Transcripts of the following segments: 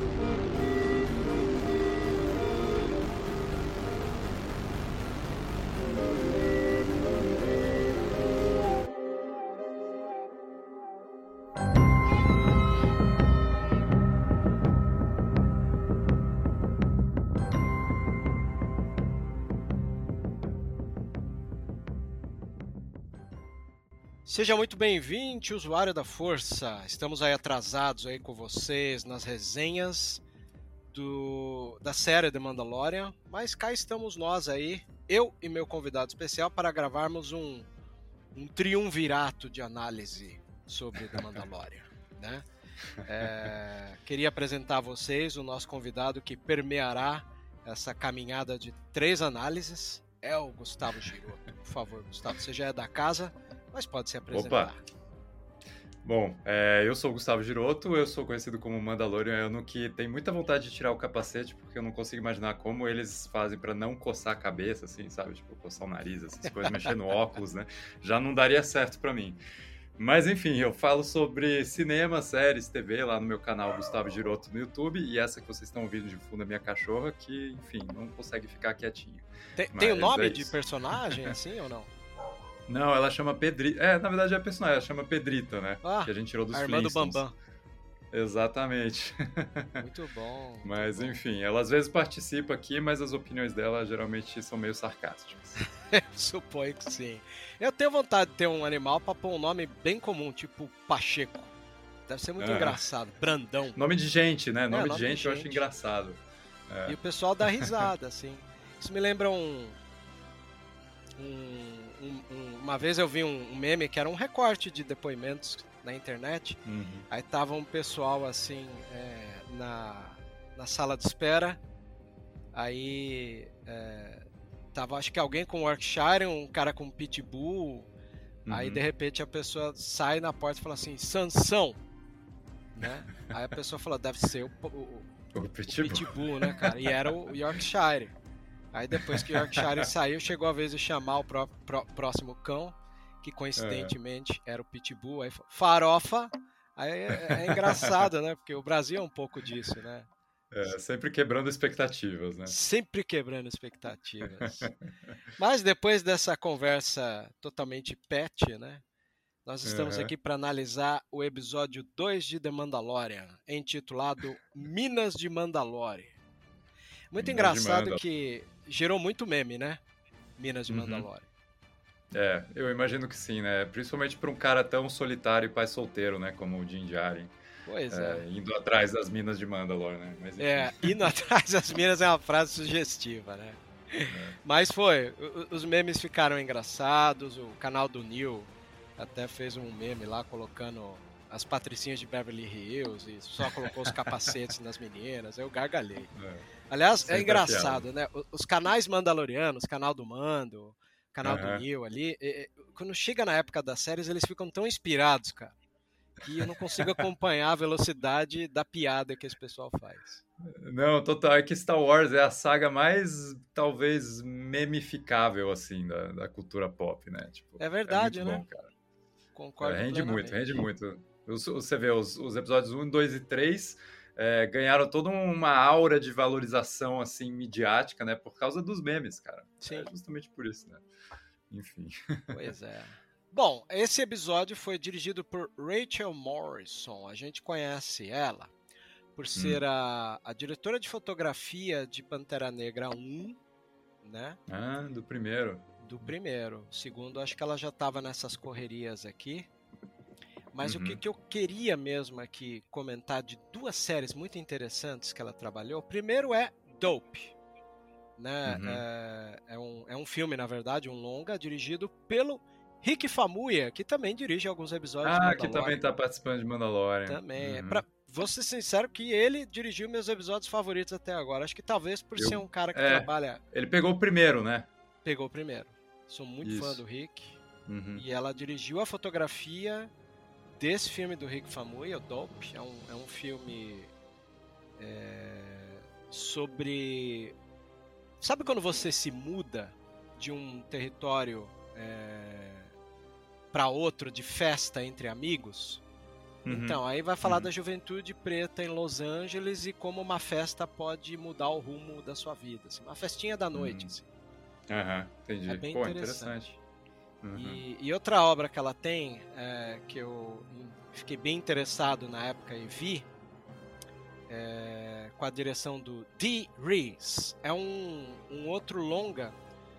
Thank you. Seja muito bem-vindo, usuário da Força. Estamos aí atrasados aí com vocês nas resenhas do, da série The Mandalorian, mas cá estamos nós aí, eu e meu convidado especial, para gravarmos um, um triunvirato de análise sobre The Mandalorian, né? É, queria apresentar a vocês o nosso convidado que permeará essa caminhada de três análises. É o Gustavo Giroto. Por favor, Gustavo, você já é da casa, mas pode se apresentar. Opa! Bom, é, eu sou o Gustavo Giroto, eu sou conhecido como Mandaloriano, que tem muita vontade de tirar o capacete, porque eu não consigo imaginar como eles fazem pra não coçar a cabeça, assim, sabe? Tipo, coçar o nariz, essas coisas, mexer no óculos, né? Já não daria certo pra mim. Mas enfim, eu falo sobre cinema, séries, TV lá no meu canal Gustavo Giroto no YouTube, e essa que vocês estão ouvindo de fundo é minha cachorra, que, enfim, não consegue ficar quietinha. Tem, o Mas nome é de personagem, assim, ou não? Não, ela chama Pedrita. É, na verdade é a personagem, ela chama Pedrita, né? Ah, que a gente tirou dos A irmã do. Bambam. Exatamente. Muito bom. muito Mas bom. enfim, ela às vezes participa aqui, mas as opiniões dela geralmente são meio sarcásticas. Suponho que sim. Eu tenho vontade de ter um animal pra pôr um nome bem comum, tipo Pacheco. Deve ser muito É. engraçado. Brandão. Nome de gente, né? Nome, nome de de gente eu acho gente. engraçado. É. E o pessoal dá risada, assim. Isso me lembra um. Um- um- um- uma vez eu vi um, meme que era um recorte de depoimentos na internet. Uhum. Aí tava um pessoal assim é, na, na sala de espera. Aí é, tava acho que alguém com Yorkshire, um cara com Pitbull. Aí Uhum. de repente a pessoa sai na porta e fala assim, Sansão! Né? Aí a pessoa fala, deve ser o, o, O o Pitbull. Pitbull, né, cara? E era o Yorkshire. Aí depois que o Yorkshire saiu, chegou a vez de chamar o pró- pró- próximo cão, que coincidentemente era o Pitbull. Aí falou, farofa. Aí é, é engraçado, né? Porque o Brasil é um pouco disso, né? É, sempre quebrando expectativas, né? Sempre quebrando expectativas. Mas depois dessa conversa totalmente pet, né? Nós estamos Uhum. aqui para analisar o episódio 2 de The Mandalorian, intitulado Minas de Mandalore. Muito Minas de engraçado Mandal- que gerou muito meme, né? Minas de Uhum. Mandalore. É, eu imagino que sim, né? Principalmente para um cara tão solitário e pai solteiro, né? Como o Din Djarin. Pois É, é. indo atrás das minas de Mandalore, né? Mas. É, indo atrás das minas é uma frase sugestiva, né? Mas foi, os memes ficaram engraçados, o canal do Neil até fez um meme lá colocando as patricinhas de Beverly Hills e só colocou os capacetes nas meninas, eu gargalhei. É. Aliás, é engraçado, né? Os canais mandalorianos, canal do Mando, canal Aham. do Neil ali, é, é, quando chega na época das séries, eles ficam tão inspirados, cara, que eu não consigo acompanhar a velocidade da piada que esse pessoal faz. Não, total. É que Star Wars é a saga mais, talvez, memificável, assim, da, da cultura pop, né? Tipo, É verdade, muito né? bom, cara. Concordo. É, rende muito, plenamente. rende muito. Você vê, os, os episódios 1, 2 e 3 é, ganharam toda uma aura de valorização, assim, midiática, né? Por causa dos memes, cara. Sim. É justamente por isso, né? Enfim. Pois é. Bom, esse episódio foi dirigido por Rachel Morrison. A gente conhece ela por ser a, a diretora de fotografia de Pantera Negra 1, né? Ah, do primeiro. Do primeiro. Segundo, acho que ela já estava nessas correrias aqui. Mas o Uhum. que, que eu queria mesmo aqui comentar de duas séries muito interessantes que ela trabalhou. Primeiro é Dope. Né? Uhum. É, é um, é um filme, na verdade, um longa, dirigido pelo Rick Famuyiwa, que também dirige alguns episódios Ah, que também tá participando de Mandalorian. Também. É Uhum. pra, vou ser sincero que ele dirigiu meus episódios favoritos até agora. Acho que talvez por Eu- ser um cara que é. trabalha... Ele pegou o primeiro, né? Pegou o primeiro. Sou muito fã Isso. do Rick. Uhum. E ela dirigiu a fotografia desse filme do Rick Famuyiwa, o Dope. É um, é um filme é, sobre... Sabe quando você se muda de um território para outro de festa entre amigos? Uhum. Então, aí vai falar Uhum. da juventude preta em Los Angeles e como uma festa pode mudar o rumo da sua vida. assim, uma festinha da noite. Uhum. assim. Aham, entendi. É bem Pô, interessante. interessante. Uhum. E, e outra obra que ela tem, é, que eu fiquei bem interessado na época e vi, é, com a direção do Dee Rees, é um, um outro longa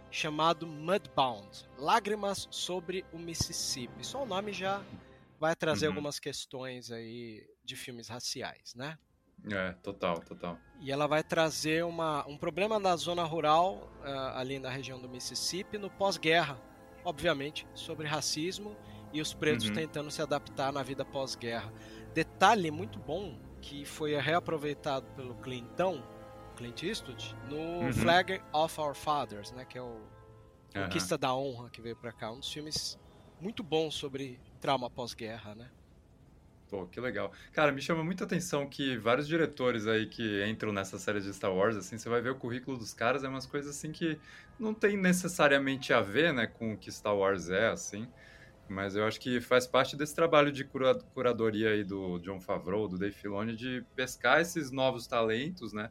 chamado Mudbound Lágrimas sobre o Mississippi. Só o nome já vai trazer Uhum. algumas questões aí de filmes raciais, né? É, total, total. E ela vai trazer uma, um problema na zona rural, ah, ali na região do Mississippi, no pós-guerra, obviamente, sobre racismo e os pretos Uhum. tentando se adaptar na vida pós-guerra. Detalhe muito bom que foi reaproveitado pelo Clinton, Clint Eastwood, no Uhum. Flag of Our Fathers, né, que é o. Conquista da Honra que veio pra cá, um dos filmes muito bons sobre trauma pós-guerra, né? Pô, que legal. Cara, me chama muita atenção que vários diretores aí que entram nessa série de Star Wars, assim, você vai ver o currículo dos caras, é umas coisas assim que não tem necessariamente a ver, né, com o que Star Wars é, assim. Mas eu acho que faz parte desse trabalho de cura- curadoria aí do John Favreau, do Dave Filoni, de pescar esses novos talentos, né?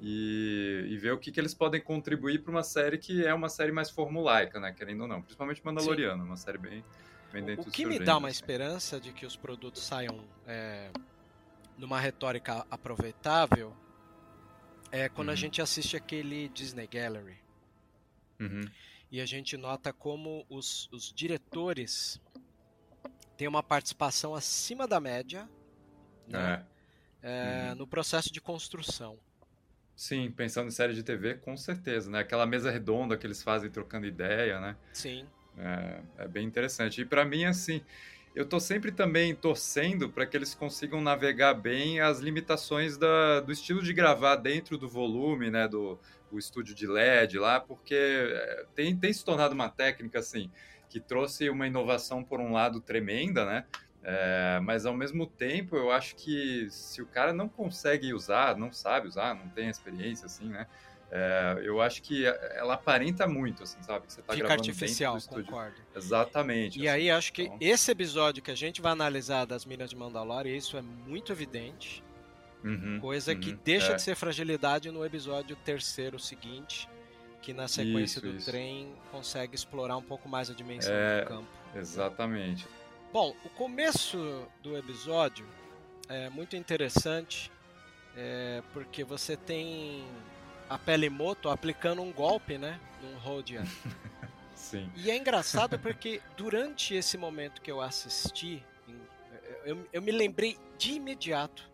E, e ver o que, que eles podem contribuir para uma série que é uma série mais formulaica, né? Querendo ou não. Principalmente Mandaloriano, uma série bem, O que me dá uma assim. esperança de que os produtos saiam é, numa retórica aproveitável é quando a Uhum. gente assiste aquele Disney Gallery Uhum. e a gente nota como os, os diretores têm uma participação acima da média né, É. é, Uhum. no processo de construção. Sim, pensando em série de TV, com certeza, né? Aquela mesa redonda que eles fazem trocando ideia, né? Sim, É, é bem interessante. E pra mim, assim, eu tô sempre também torcendo para que eles consigam navegar bem as limitações da, do estilo de gravar dentro do volume, né? Do o estúdio de LED lá, porque é, tem, tem se tornado uma técnica, assim, que trouxe uma inovação, por um lado, tremenda, né? É, mas ao mesmo tempo, eu acho que se o cara não consegue usar, não sabe usar, não tem experiência, assim, né? É, eu acho que ela aparenta muito, assim, sabe? Que você tá fica gravando dentro artificial, estúdio. concordo. Exatamente. E assim. aí acho que então- esse episódio que a gente vai analisar das Minas de Mandalorian, isso é muito evidente. Uhum, Coisa que uhum, deixa é. de ser fragilidade no episódio terceiro seguinte, que na sequência Isso, do isso. trem consegue explorar um pouco mais a dimensão É. do campo. Exatamente. Bom, o começo do episódio é muito interessante, é, porque você tem a Pelimoto aplicando um golpe, né, num Rodian. Sim. E é engraçado porque durante esse momento que eu assisti, eu, eu me lembrei de imediato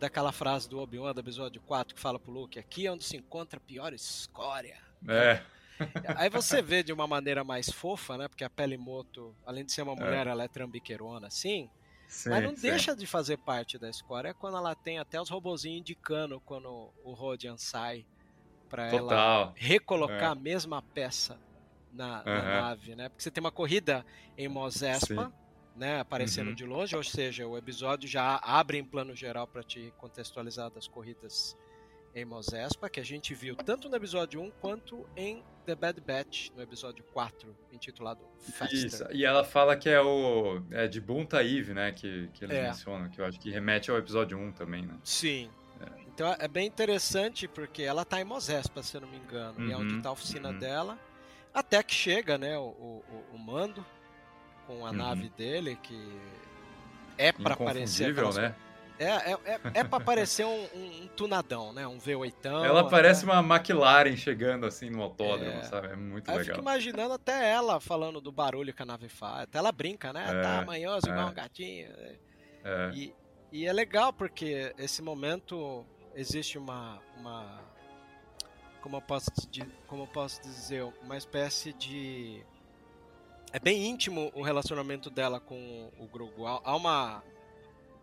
daquela frase do Obi-Wan do episódio 4 que fala pro Luke, aqui é onde se encontra a pior escória. É. Aí você vê de uma maneira mais fofa, né? Porque a Pelimoto, além de ser uma mulher, ela é trambiqueirona, assim. Sim, Mas não sim. deixa de fazer parte da score. É quando ela tem até os robozinhos indicando quando o Rodian sai para ela recolocar é. a mesma peça na, uhum. na, nave, né? Porque você tem uma corrida em Mos Espa, né, aparecendo uhum. de longe, ou seja, o episódio já abre em plano geral para te contextualizar das corridas em Mos Espa, que a gente viu tanto no episódio 1 quanto em The Bad Batch, no episódio 4, intitulado Faster. Isso, e ela fala que é o é de Bunta Eve, né, que, que eles é. mencionam, que eu acho que remete ao episódio 1 também, né? Sim. É. Então é bem interessante porque ela tá em Mos Espa, se eu não me engano, uhum, e é onde uhum, tá a oficina uhum. dela, até que chega, né, o, o, o mando com a uhum. nave dele, que é para aparecer... Aquelas... né? É, é, é, é pra parecer um, um, tunadão, né? Um V8. Ela parece uma McLaren chegando assim no autódromo, é. sabe? É muito Aí legal. Eu fico imaginando até ela falando do barulho que a nave faz. Até ela brinca, né? É, tá manhoso igual é. um gatinho. É. E, e é legal porque esse momento existe uma. uma como, eu posso, como eu posso dizer? Uma espécie de. É bem íntimo o relacionamento dela com o Grogu. Há uma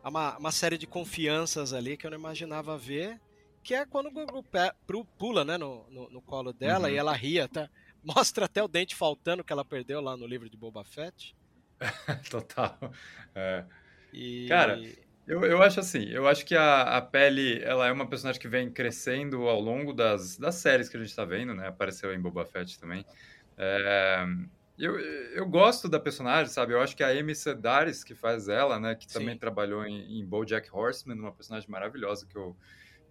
uma, uma série de confianças ali que eu não imaginava ver, que é quando o Gugu pula né, no, no, no colo dela uhum. e ela ria, tá? Mostra até o dente faltando que ela perdeu lá no livro de Boba Fett. Total. É. E... Cara, eu, eu acho assim, eu acho que a, a Pele, ela é uma personagem que vem crescendo ao longo das, das séries que a gente tá vendo, né? Apareceu em Boba Fett também. É, eu, eu gosto da personagem, sabe? Eu acho que a Amy Sedaris, que faz ela, né? Que também Sim. trabalhou em, em BoJack Horseman, uma personagem maravilhosa que, eu,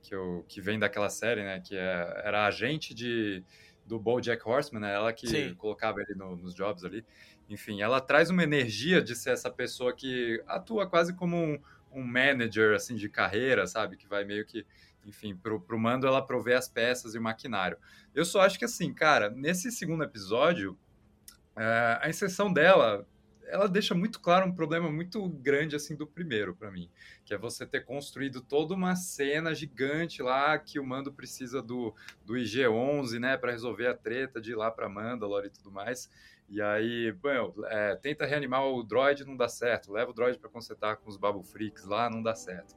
que, eu, que vem daquela série, né? Que é, era agente de, do BoJack Horseman, né? Ela que Sim. colocava ele no, nos jobs ali. Enfim, ela traz uma energia de ser essa pessoa que atua quase como um, um manager, assim, de carreira, sabe? Que vai meio que enfim, pro, pro mando ela prover as peças e o maquinário. Eu só acho que assim, cara, nesse segundo episódio, é, a inserção dela, ela deixa muito claro um problema muito grande assim do primeiro para mim, que é você ter construído toda uma cena gigante lá que o Mando precisa do, do IG-11, né, para resolver a treta de ir lá para Mandalore e tudo mais. E aí, bom, é, tenta reanimar o droid, não dá certo. Leva o droid para consertar com os Babu Freaks lá, não dá certo.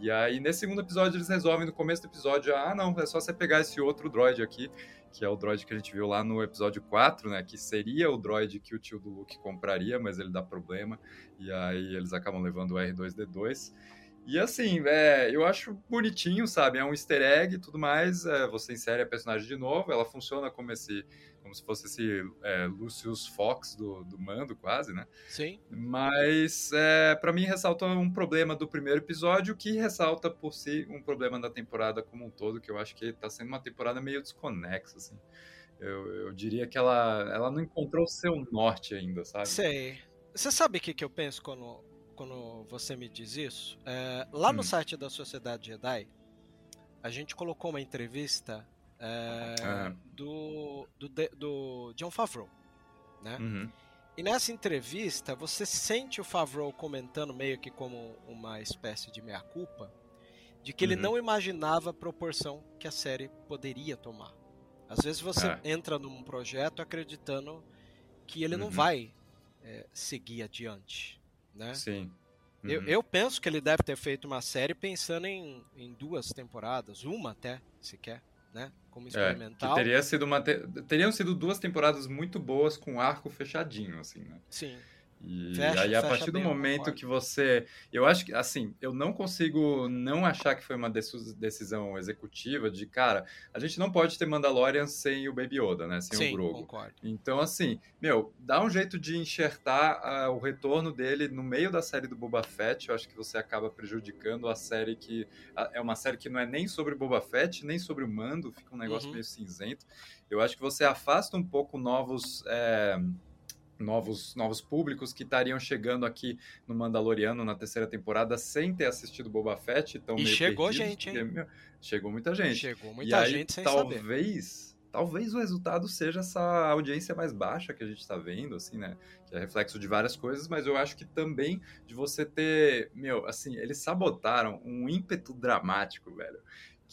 E aí, nesse segundo episódio, eles resolvem no começo do episódio: ah, não, é só você pegar esse outro droid aqui que é o droid que a gente viu lá no episódio 4, né? Que seria o droid que o tio do Luke compraria, mas ele dá problema. E aí eles acabam levando o R2D2. E assim, é, eu acho bonitinho, sabe? É um easter egg e tudo mais. É, você insere a personagem de novo, ela funciona como esse. Como se fosse esse é, Lucius Fox do, do Mando, quase, né? Sim. Mas, é, para mim, ressalta um problema do primeiro episódio, que ressalta por si um problema da temporada como um todo, que eu acho que tá sendo uma temporada meio desconexa, assim. Eu, eu diria que ela, ela não encontrou o seu norte ainda, sabe? Sei. Você sabe o que, que eu penso quando quando você me diz isso. É, lá hum. no site da Sociedade Jedi, a gente colocou uma entrevista é, ah. do, do, do, John Favreau, né? Uhum. E nessa entrevista, você sente o Favreau comentando meio que como uma espécie de meia-culpa, de que uhum. ele não imaginava a proporção que a série poderia tomar. Às vezes você é. entra num projeto acreditando que ele uhum. não vai é, seguir adiante né? Sim. Uhum. Eu, eu, penso que ele deve ter feito uma série pensando em, em duas temporadas, uma até, sequer, né? Como experimental. É, teria sido uma te... Teriam sido duas temporadas muito boas com arco fechadinho, assim, né? Sim. E fecha, aí, a partir do momento que você. Eu acho que, assim, eu não consigo não achar que foi uma decisão executiva de, cara, a gente não pode ter Mandalorian sem o Baby Yoda, né? Sem Sim, o Grogu. Concordo. Então, assim, meu, dá um jeito de enxertar uh, o retorno dele no meio da série do Boba Fett. Eu acho que você acaba prejudicando a série que. É uma série que não é nem sobre Boba Fett, nem sobre o Mando, fica um negócio uhum. meio cinzento. Eu acho que você afasta um pouco novos. É novos, novos públicos que estariam chegando aqui no Mandaloriano na terceira temporada sem ter assistido Boba Fett. Então e chegou gente, hein? Porque, meu, chegou muita gente. Chegou muita e gente sem talvez, saber. Talvez o resultado seja essa audiência mais baixa que a gente está vendo, assim, né? Que é reflexo de várias coisas, mas eu acho que também de você ter, meu, assim, eles sabotaram um ímpeto dramático, velho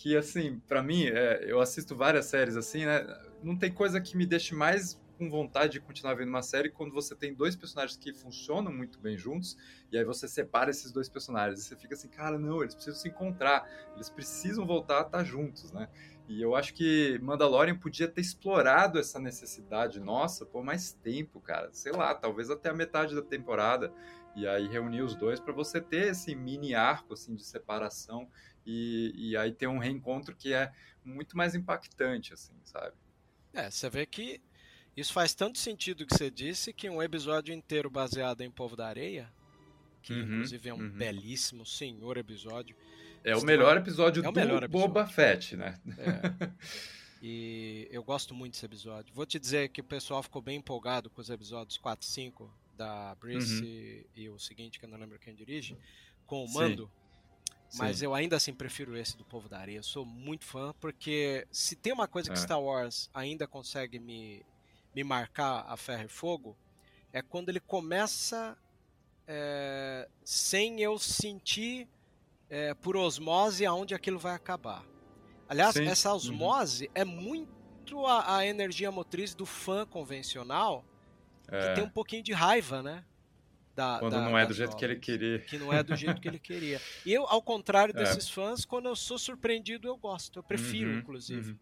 que assim, para mim, é, eu assisto várias séries assim, né? Não tem coisa que me deixe mais com vontade de continuar vendo uma série quando você tem dois personagens que funcionam muito bem juntos, e aí você separa esses dois personagens. E você fica assim, cara, não, eles precisam se encontrar, eles precisam voltar a estar juntos, né? E eu acho que Mandalorian podia ter explorado essa necessidade nossa por mais tempo, cara. Sei lá, talvez até a metade da temporada. E aí reunir os dois para você ter esse mini arco assim de separação e, e aí ter um reencontro que é muito mais impactante, assim, sabe? É, você vê que isso faz tanto sentido que você disse que um episódio inteiro baseado em Povo da Areia, que uhum, inclusive é um uhum. belíssimo senhor episódio. É o melhor episódio é o do melhor episódio. Boba Fett, né? É. E eu gosto muito desse episódio. Vou te dizer que o pessoal ficou bem empolgado com os episódios 4 e 5 da Brice uhum. e o seguinte, que eu não lembro quem dirige, com o Mando. Mas Sim. eu ainda assim prefiro esse do Povo da Areia. Eu sou muito fã, porque se tem uma coisa que é. Star Wars ainda consegue me, me marcar a ferro e fogo, é quando ele começa é, sem eu sentir é, por osmose aonde aquilo vai acabar. Aliás, Sim. essa uhum. osmose uhum. é muito a, a, energia motriz do fã convencional, que tem um pouquinho de raiva, né? Da, quando da, não é do jeito que ele queria. Que não é do jeito que ele queria. E eu, ao contrário é. desses é. fãs, quando eu sou surpreendido, eu gosto. Eu prefiro, uhum, inclusive. Uhum.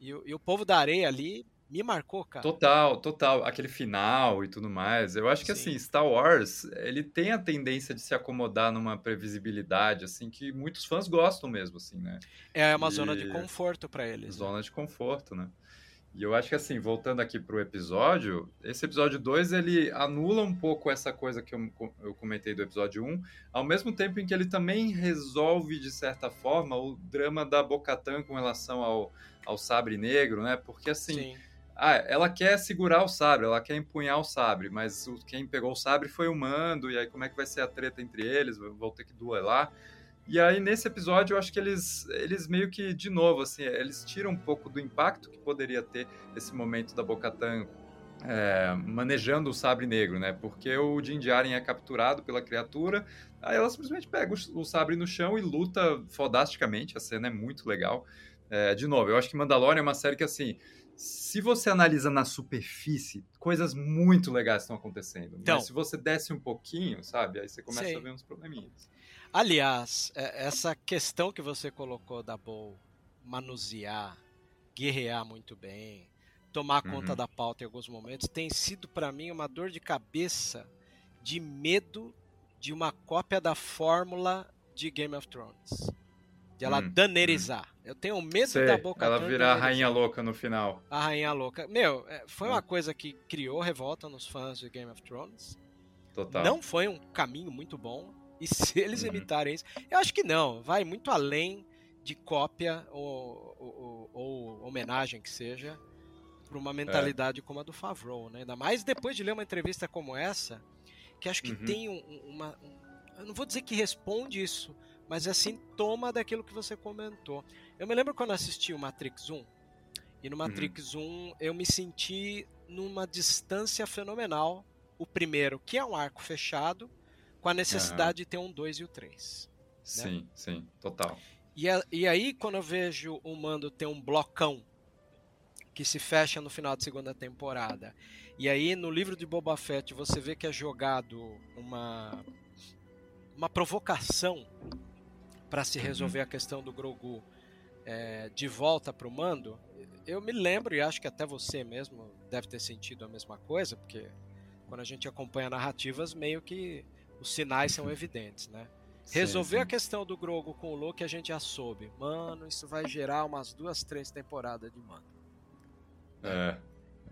E, e, o povo da areia ali me marcou, cara. Total, total. Aquele final e tudo mais. Eu acho que, Sim. assim, Star Wars, ele tem a tendência de se acomodar numa previsibilidade, assim, que muitos fãs gostam mesmo, assim, né? É uma e... zona de conforto para eles. Né? Zona né? de conforto, né? E eu acho que assim, voltando aqui pro episódio, esse episódio 2 ele anula um pouco essa coisa que eu, eu comentei do episódio 1, um, ao mesmo tempo em que ele também resolve, de certa forma, o drama da Bocatan com relação ao, ao sabre negro, né? Porque assim. Ah, ela quer segurar o sabre, ela quer empunhar o sabre, mas quem pegou o sabre foi o Mando, e aí como é que vai ser a treta entre eles? Vão ter que duelar. E aí, nesse episódio, eu acho que eles, eles meio que, de novo, assim, eles tiram um pouco do impacto que poderia ter esse momento da Bocatan é, manejando o sabre negro, né? Porque o Din Djarin é capturado pela criatura, aí ela simplesmente pega o, o sabre no chão e luta fodasticamente, a cena é muito legal. É, de novo, eu acho que Mandalorian é uma série que, assim, se você analisa na superfície, coisas muito legais estão acontecendo. Então, mas se você desce um pouquinho, sabe? Aí você começa sei. a ver uns probleminhas. Aliás, é, essa questão que você colocou da Bowl manusear, guerrear muito bem, tomar uhum. conta da pauta em alguns momentos, tem sido para mim uma dor de cabeça de medo de uma cópia da fórmula de Game of Thrones. De ela hum, danerizar. Hum. Eu tenho medo Sei, da boca Ela virar a rainha louca no final. A rainha louca. Meu, é, foi uma hum. coisa que criou revolta nos fãs de Game of Thrones. Total. Não foi um caminho muito bom. E se eles uhum. imitarem isso, eu acho que não, vai muito além de cópia ou, ou, ou homenagem que seja para uma mentalidade é. como a do Favreau, né? Ainda mais depois de ler uma entrevista como essa, que acho que uhum. tem um, uma, um, eu não vou dizer que responde isso, mas é sintoma daquilo que você comentou. Eu me lembro quando assisti o Matrix 1, e no. Matrix uhum. 1 eu me senti numa distância fenomenal. O primeiro, que é um arco fechado, com a necessidade uhum. de ter um 2 e o 3. Né? Sim, né? sim, total. E, a, e aí, quando eu vejo o Mando ter um blocão que se fecha no final da segunda temporada, e aí no livro de Boba Fett você vê que é jogado uma, uma provocação para se uhum. resolver a questão do Grogu é, de volta para o Mando, eu me lembro, e acho que até você mesmo deve ter sentido a mesma coisa, porque quando a gente acompanha narrativas, meio que os sinais são evidentes, né? Resolver a questão do Grogo com o Luke a gente já soube. Mano, isso vai gerar umas duas, três temporadas de mano. É,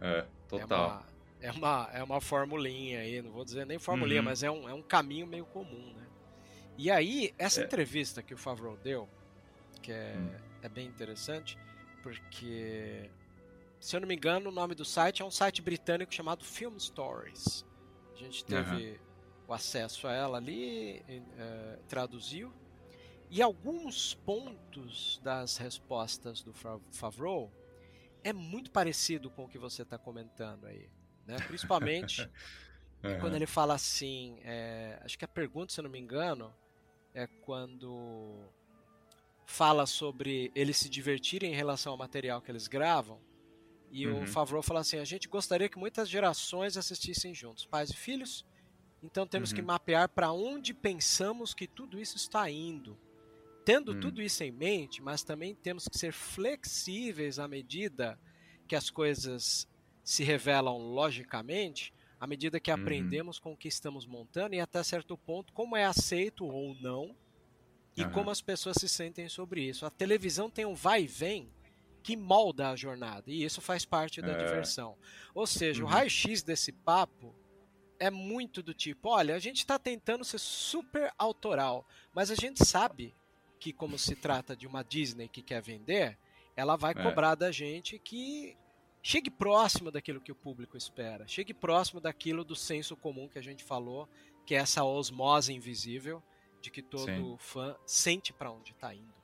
é, total. É uma, é uma, é uma formulinha aí, não vou dizer nem formulinha, uhum. mas é um, é um caminho meio comum, né? E aí, essa é. entrevista que o Favreau deu, que é, hum. é bem interessante, porque, se eu não me engano, o nome do site é um site britânico chamado Film Stories. A gente teve... Uhum o acesso a ela ali, é, traduziu. E alguns pontos das respostas do Favreau é muito parecido com o que você está comentando aí. Né? Principalmente uhum. quando ele fala assim. É, acho que a pergunta, se eu não me engano, é quando fala sobre eles se divertirem em relação ao material que eles gravam. E Uhum. o Favreau fala assim: a gente gostaria que muitas gerações assistissem juntos, pais e filhos. Então temos que Uhum. mapear para onde pensamos que tudo isso está indo. Tendo Hum. tudo isso em mente, mas também temos que ser flexíveis à medida que as coisas se revelam logicamente, à medida que Uhum. aprendemos com o que estamos montando e até certo ponto como é aceito ou não e Aham. como as pessoas se sentem sobre isso. A televisão tem um vai e vem que molda a jornada e isso faz parte da É. diversão. Ou seja, o Uhum. raio-x desse papo é muito do tipo, olha, a gente está tentando ser super autoral, mas a gente sabe que como se trata de uma Disney que quer vender, ela vai É. cobrar da gente que chegue próximo daquilo que o público espera, chegue próximo daquilo do senso comum que a gente falou, que é essa osmose invisível de que todo Sim. fã sente para onde está indo.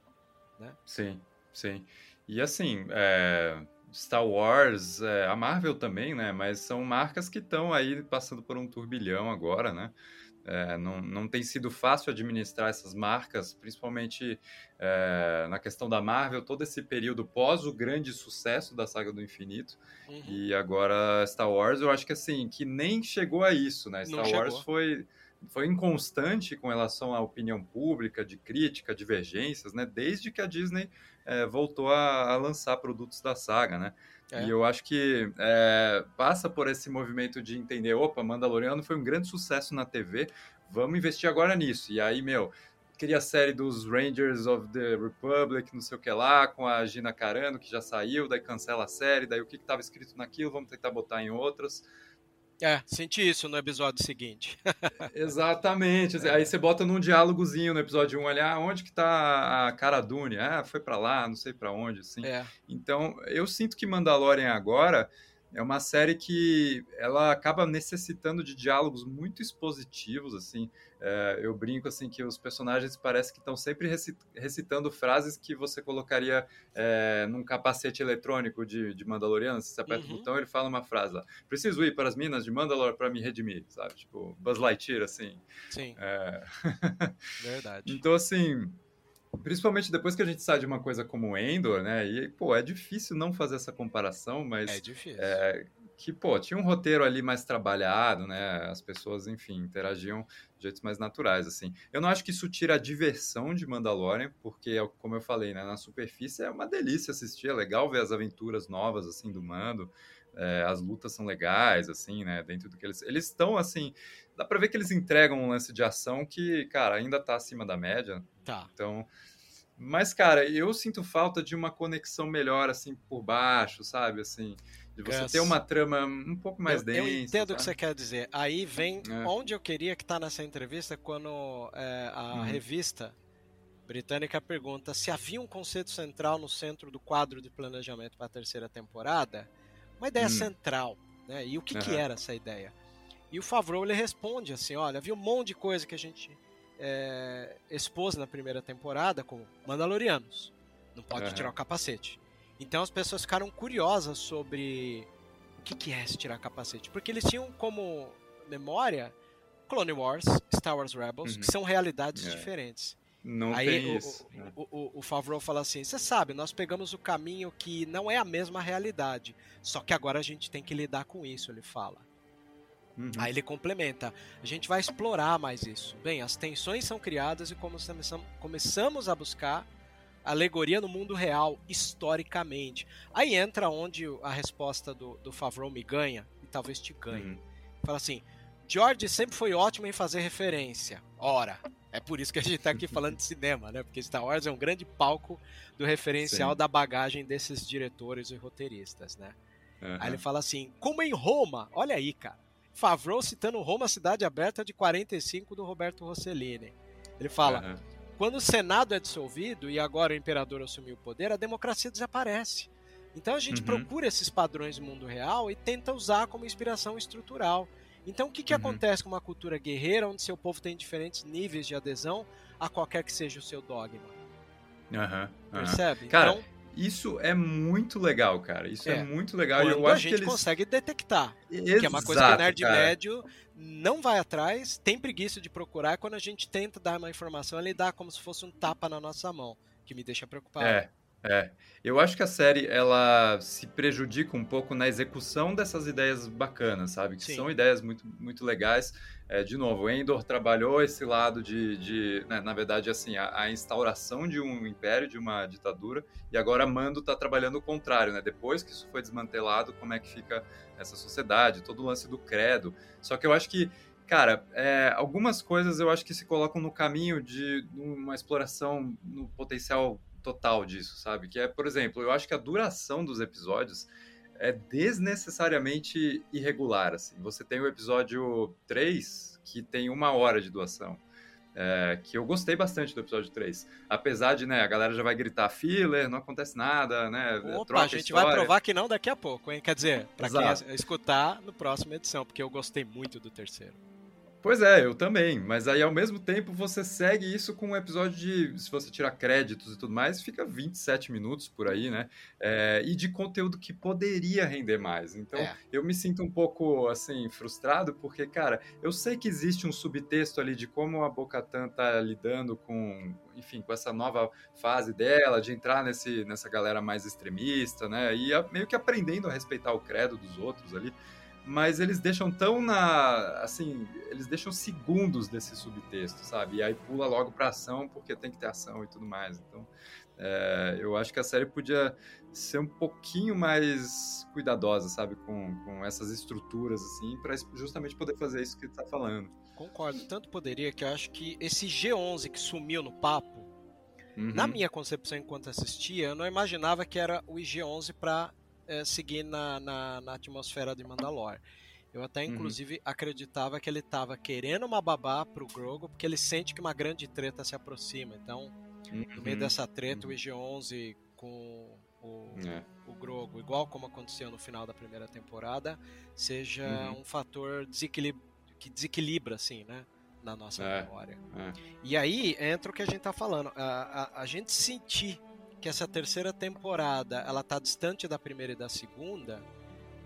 Sim, sim. E assim, é, Star Wars, é, a Marvel também, né? Mas são marcas que estão aí passando por um turbilhão agora, né? É, não, não tem sido fácil administrar essas marcas, principalmente é, na questão da Marvel, todo esse período pós o grande sucesso da Saga do Infinito. Uhum. E agora Star Wars, eu acho que assim, que nem chegou a isso, né? Não Star Wars chegou. foi, foi inconstante com relação à opinião pública, de crítica, divergências, né? Desde que a Disney eh, voltou a, a lançar produtos da saga, né? É. E eu acho que eh, passa por esse movimento de entender, opa, Mandaloriano foi um grande sucesso na TV, vamos investir agora nisso. E aí, meu, queria a série dos Rangers of the Republic, não sei o que lá, com a Gina Carano, que já saiu, daí cancela a série, daí o que estava escrito naquilo, vamos tentar botar em outras. É, senti isso no episódio seguinte. Exatamente. Aí você bota num diálogozinho no episódio 1 ali, ah, onde que tá a Cara Dune? Ah, foi pra lá, não sei pra onde, assim. É. Então, eu sinto que Mandalorian agora é uma série que ela acaba necessitando de diálogos muito expositivos, assim. É, eu brinco, assim, que os personagens parece que estão sempre reci- recitando frases que você colocaria é, num capacete eletrônico de, de Mandaloriano. Se você aperta Uhum. o botão, ele fala uma frase lá. Preciso ir para as minas de Mandalor para me redimir, sabe? Tipo, Buzz Lightyear, assim. Sim, É, verdade. então, assim, principalmente depois que a gente sai de uma coisa como Endor, né? E, pô, é difícil não fazer essa comparação, mas É difícil. é, que, pô, tinha um roteiro ali mais trabalhado, né? As pessoas, enfim, interagiam de jeitos mais naturais, assim. Eu não acho que isso tira a diversão de Mandalorian, porque, como eu falei, né? Na superfície é uma delícia assistir, é legal ver as aventuras novas, assim, do Mando. É, as lutas são legais, assim, né? Dentro do que eles... Eles estão, assim... Dá pra ver que eles entregam um lance de ação que, cara, ainda tá acima da média. Tá. Então... Mas, cara, eu sinto falta de uma conexão melhor, assim, por baixo, sabe? Assim, de você Gus, ter uma trama um pouco mais eu, densa. eu entendo o que você quer dizer. Aí vem É. onde eu queria que tá nessa entrevista quando é, a Uhum. revista britânica pergunta se havia um conceito central no centro do quadro de planejamento para a terceira temporada, uma ideia Hum. central, né? E o que, que Aham. era essa ideia? E o Favreau ele responde assim, olha, havia um monte de coisa que a gente é, expôs na primeira temporada como Mandalorianos, não pode Aham. tirar o capacete. Então as pessoas ficaram curiosas sobre o que, que é esse tirar capacete, porque eles tinham como memória Clone Wars, Star Wars Rebels, Uhum. que são realidades É. diferentes. Não Aí tem o, isso. né? o, o, o Favreau fala assim: você sabe, nós pegamos o caminho que não é a mesma realidade, só que agora a gente tem que lidar com isso, ele fala. Uhum. Aí ele complementa: a gente vai explorar mais isso. Bem, as tensões são criadas e como começamos- começamos a buscar alegoria no mundo real, historicamente. Aí entra onde a resposta do, do Favreau me ganha, e talvez te ganhe. Uhum. Fala assim: George sempre foi ótimo em fazer referência. Ora, é por isso que a gente tá aqui falando de cinema, né? Porque Star Wars é um grande palco do referencial Sim. da bagagem desses diretores e roteiristas, né? Uhum. Aí ele fala assim: como em Roma, olha aí, cara. Favreau citando Roma, cidade aberta de 45 do Roberto Rossellini. Ele fala: Uhum. quando o Senado é dissolvido e agora o imperador assumiu o poder, a democracia desaparece. Então a gente Uhum. procura esses padrões do mundo real e tenta usar como inspiração estrutural. Então o que, que Uhum. acontece com uma cultura guerreira onde seu povo tem diferentes níveis de adesão a qualquer que seja o seu dogma? Uhum. Percebe? Cara, então, Isso é muito legal, cara. Isso é, É. muito legal. E quando eu a acho que gente eles. consegue detectar. Exato, Que é uma coisa que o nerd cara. médio não vai atrás, tem preguiça de procurar, é quando a gente tenta dar uma informação, ele dá como se fosse um tapa na nossa mão, que me deixa preocupado. É, É, eu acho que a série ela se prejudica um pouco na execução dessas ideias bacanas, sabe? Que Sim. são ideias muito, muito legais. É, de novo, o Endor trabalhou esse lado de, de né, na verdade, assim, a, a, instauração de um império, de uma ditadura, e agora Mando está trabalhando o contrário, né? Depois que isso foi desmantelado, como é que fica essa sociedade, todo o lance do credo. Só que eu acho que Cara, é, algumas coisas eu acho que se colocam no caminho de uma exploração no potencial total disso, sabe? Que é, por exemplo, eu acho que a duração dos episódios é desnecessariamente irregular, assim. Você tem o episódio 3, que tem uma hora de duração. É, que eu gostei bastante do episódio 3. Apesar de, né, a galera já vai gritar filler, não acontece nada, né? Opa, a gente a vai provar que não daqui a pouco, hein? Quer dizer, pra Exato. quem escutar no próximo edição, porque eu gostei muito do terceiro. Pois é, eu também. Mas aí, ao mesmo tempo, você segue isso com um episódio de. Se você tirar créditos e tudo mais, fica 27 minutos por aí, né? É, e de conteúdo que poderia render mais. Então, é. eu me sinto um pouco, assim, frustrado, porque, cara, eu sei que existe um subtexto ali de como a Bocatan tá lidando com. Enfim, com essa nova fase dela, de entrar nesse, nessa galera mais extremista, né? E meio que aprendendo a respeitar o credo dos outros ali mas eles deixam tão na. Assim, eles deixam segundos desse subtexto, sabe? E aí pula logo pra ação, porque tem que ter ação e tudo mais. Então, é, eu acho que a série podia ser um pouquinho mais cuidadosa, sabe? Com, com essas estruturas, assim, para justamente poder fazer isso que tu tá falando. Concordo. Tanto poderia que eu acho que esse G11 que sumiu no papo, uhum. na minha concepção enquanto assistia, eu não imaginava que era o IG-11 para é, seguir na, na, na, atmosfera de Mandalore. Eu até, uhum. inclusive, uhum. acreditava que ele estava querendo uma babá pro Grogo, porque ele sente que uma grande treta se aproxima. Então, uhum. no meio uhum. dessa treta, o uhum. IG-11 com o, é. o Grogo, igual como aconteceu no final da primeira temporada, seja uhum. um fator desequilib que desequilibra, assim, né? Na nossa é. memória. É. E aí entra o que a gente tá falando. A, a, a gente sentir que essa terceira temporada ela tá distante da primeira e da segunda,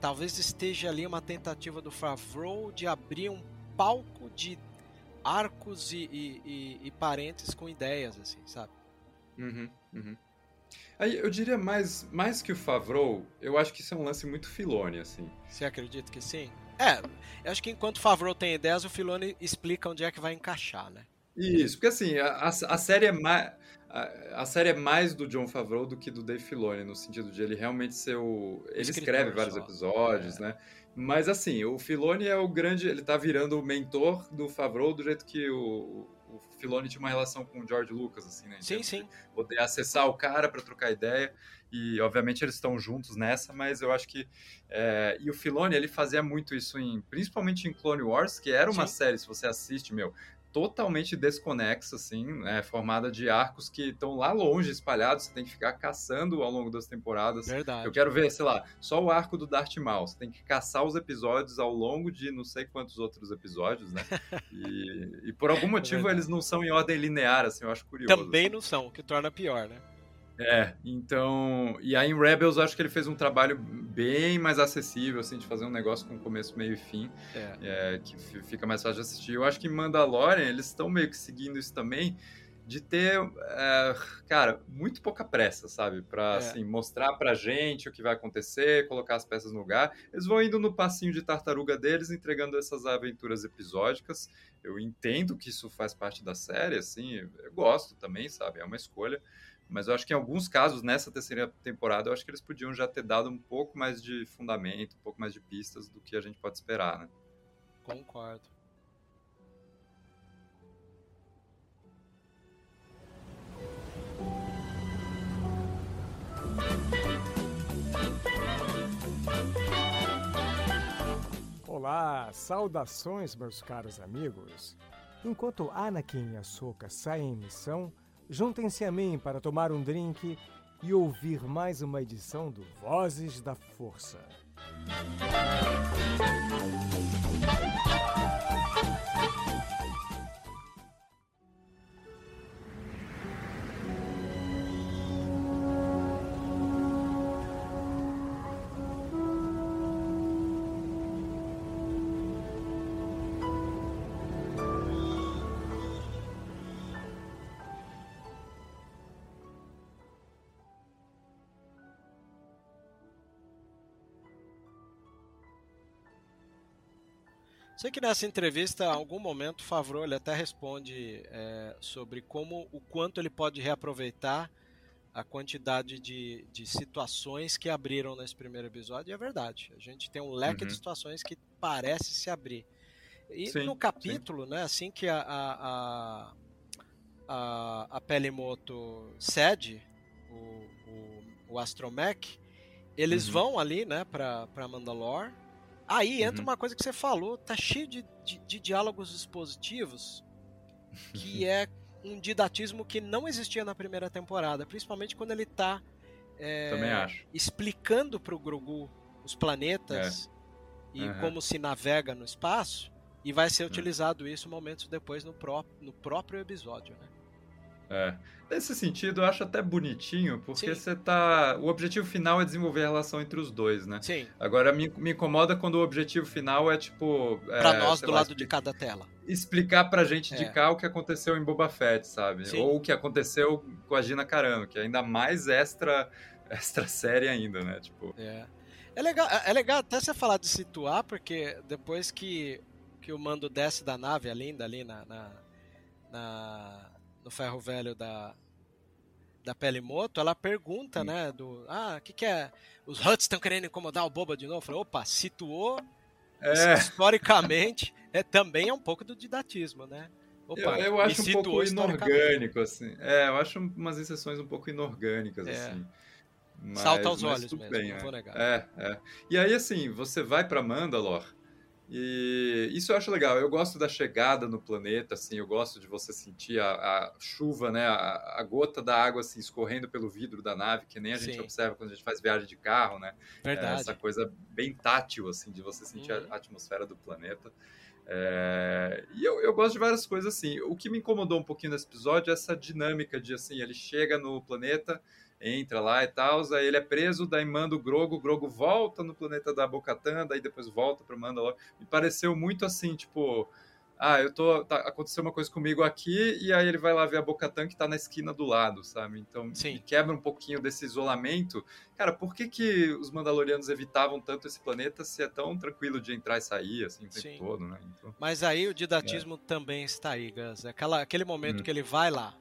talvez esteja ali uma tentativa do Favreau de abrir um palco de arcos e, e, e, e parentes com ideias, assim, sabe? Uhum, uhum. Aí, eu diria mais, mais que o Favreau, eu acho que isso é um lance muito Filone, assim. Você acredita que sim? É, eu acho que enquanto o Favreau tem ideias, o Filone explica onde é que vai encaixar, né? Isso, porque assim, a, a série é mais a, a, série é mais do John Favreau do que do Dave Filoni, no sentido de ele realmente ser o. Ele Escritor escreve vários só. episódios, é. né? Mas assim, o Filoni é o grande. Ele tá virando o mentor do Favreau do jeito que o, o Filoni tinha uma relação com o George Lucas, assim, né? Sim, sim. Poder acessar o cara para trocar ideia. E obviamente eles estão juntos nessa, mas eu acho que. É... e o Filoni, ele fazia muito isso em. Principalmente em Clone Wars, que era uma sim. série, se você assiste, meu, totalmente desconexa, assim, né? Formada de arcos que estão lá longe, espalhados, você tem que ficar caçando ao longo das temporadas. Verdade. Eu quero ver, sei lá, só o arco do Darth Maul. Você tem que caçar os episódios ao longo de não sei quantos outros episódios, né? E, e por algum é motivo é eles não são em ordem linear, assim, eu acho curioso. Também assim. não são, o que torna pior, né? É, então. E aí em Rebels eu acho que ele fez um trabalho bem mais acessível, assim, de fazer um negócio com começo, meio e fim. É. É, que fica mais fácil de assistir. Eu acho que em Mandalorian eles estão meio que seguindo isso também, de ter, é, cara, muito pouca pressa, sabe? Pra, é. assim, mostrar pra gente o que vai acontecer, colocar as peças no lugar. Eles vão indo no passinho de tartaruga deles, entregando essas aventuras episódicas. Eu entendo que isso faz parte da série, assim, eu gosto também, sabe? É uma escolha. Mas eu acho que em alguns casos, nessa terceira temporada, eu acho que eles podiam já ter dado um pouco mais de fundamento, um pouco mais de pistas do que a gente pode esperar, né? Concordo. Olá, saudações, meus caros amigos. Enquanto Anakin e Ahsoka saem em missão, Juntem-se a mim para tomar um drink e ouvir mais uma edição do Vozes da Força. Sei que nessa entrevista, em algum momento, o Favreau ele até responde é, sobre como o quanto ele pode reaproveitar a quantidade de, de situações que abriram nesse primeiro episódio. E é verdade. A gente tem um leque Uhum. de situações que parece se abrir. E Sim, no capítulo, né, assim que a, a, a, a, Pelimoto cede o, o, o Astromech, eles Uhum. vão ali, né, pra Mandalore. Aí entra Uhum. uma coisa que você falou, tá cheio de, de, de diálogos expositivos, que é um didatismo que não existia na primeira temporada, principalmente quando ele tá é, explicando pro Grogu os planetas e Aham. como se navega no espaço, e vai ser utilizado isso momentos depois no, pró no próprio episódio, né? É. Nesse sentido, eu acho até bonitinho, porque Sim. você tá. O objetivo final é desenvolver a relação entre os dois, né? Sim, Agora me, me incomoda quando o objetivo final é tipo. pra é, nós do lá, lado de cada tela. explicar pra gente É. de cá o que aconteceu em Boba Fett, sabe? Sim. Ou o que aconteceu com a Gina Carano, que é ainda mais extra, extra série ainda, né? Tipo, É. É legal, é legal até você falar de situar, porque depois que, que o mando desce da nave, a linda ali na, na, na- no ferro velho da, da Pelimoto, ela pergunta, né, do, ah, o que que é, os Huts estão querendo incomodar o Boba de novo? Eu falei, opa, situou é. historicamente, é, também é um pouco do didatismo, né? Opa, Eu, eu acho um pouco inorgânico, assim. É, eu acho umas exceções um pouco inorgânicas, É. assim. Mas, Salta aos olhos mesmo, bem, não né? vou negar. É, é. E aí, assim, você vai pra Mandalor e isso eu acho legal. Eu gosto da chegada no planeta, assim, eu gosto de você sentir a, a chuva, né, a, a gota da água, assim, escorrendo pelo vidro da nave, que nem a gente Sim. observa quando a gente faz viagem de carro, né? É, Verdade. essa coisa bem tátil, assim, de você sentir Uhum. a atmosfera do planeta. É, E eu, eu gosto de várias coisas, assim. O que me incomodou um pouquinho nesse episódio é essa dinâmica de, assim, ele chega no planeta, entra lá e tal, aí ele é preso, daí manda o Grogo, o Grogo volta no planeta da Bocatã, daí depois volta pra Mandalor. Me pareceu muito assim, tipo... Ah, eu tô. Tá, aconteceu uma coisa comigo aqui, e aí ele vai lá ver a Bocatã que tá na esquina do lado, sabe? Então quebra um pouquinho desse isolamento Cara, por que, que os Mandalorianos evitavam tanto esse planeta se é tão tranquilo de entrar e sair, assim, o tempo Sim. todo, né? Então, Mas aí o didatismo também está aí, Gus. Aquela, aquele momento Hum. que ele vai lá,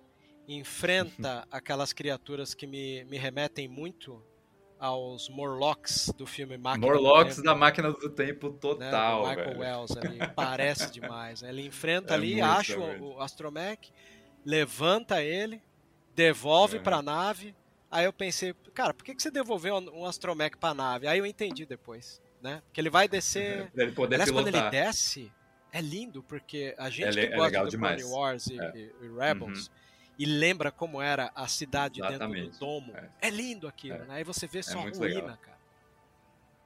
enfrenta aquelas criaturas que me, me remetem muito aos Morlocks do filme Máquina do Morlocks Tempo, da máquina do tempo né, do total, Michael velho. Wells ali. Parece demais. né? Ele enfrenta É ali, acha é o, o Astromech, levanta ele, devolve Uhum. pra nave. Aí eu pensei, cara, por que, que você devolveu um Astromech pra nave? Aí eu entendi depois, né? Porque ele vai descer ele poder Aliás, quando pilotar. ele desce, é lindo, porque a gente É que é gosta legal do demais. Clone Wars e, É. e- e Rebels e lembra como era a cidade dentro Exatamente. do domo, É. é, lindo aquilo, É. né? Aí você vê só muito ruína, legal. cara.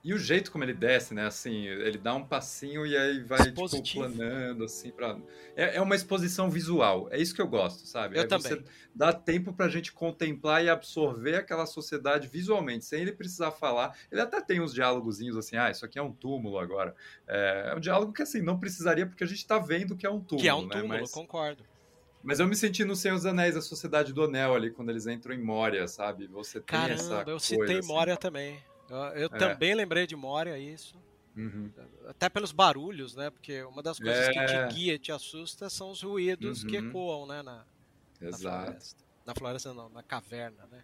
E o jeito como ele desce, né? Assim, ele dá um passinho e aí vai, tipo, planando, assim, pra... É, é uma exposição visual. É isso que eu gosto, sabe? Eu é também. Você dá tempo pra gente contemplar e absorver aquela sociedade visualmente, sem ele precisar falar. Ele até tem uns diálogozinhos assim, ah, isso aqui é um túmulo agora. É, é um diálogo que, assim, não precisaria porque a gente tá vendo que é um túmulo, que é um né? túmulo, Mas- concordo. Mas eu me senti no Senhor dos Anéis, a Sociedade do Anel ali, quando eles entram em Moria, sabe? Você tem essa Caramba, eu coisa, citei assim. Moria também. Eu, eu É. também lembrei de Moria, isso. Uhum. Até pelos barulhos, né? Porque uma das coisas que É. te guia, te assusta, são os ruídos que Uhum. ecoam, né? Na, na Exato. floresta. Na floresta não, na caverna, né?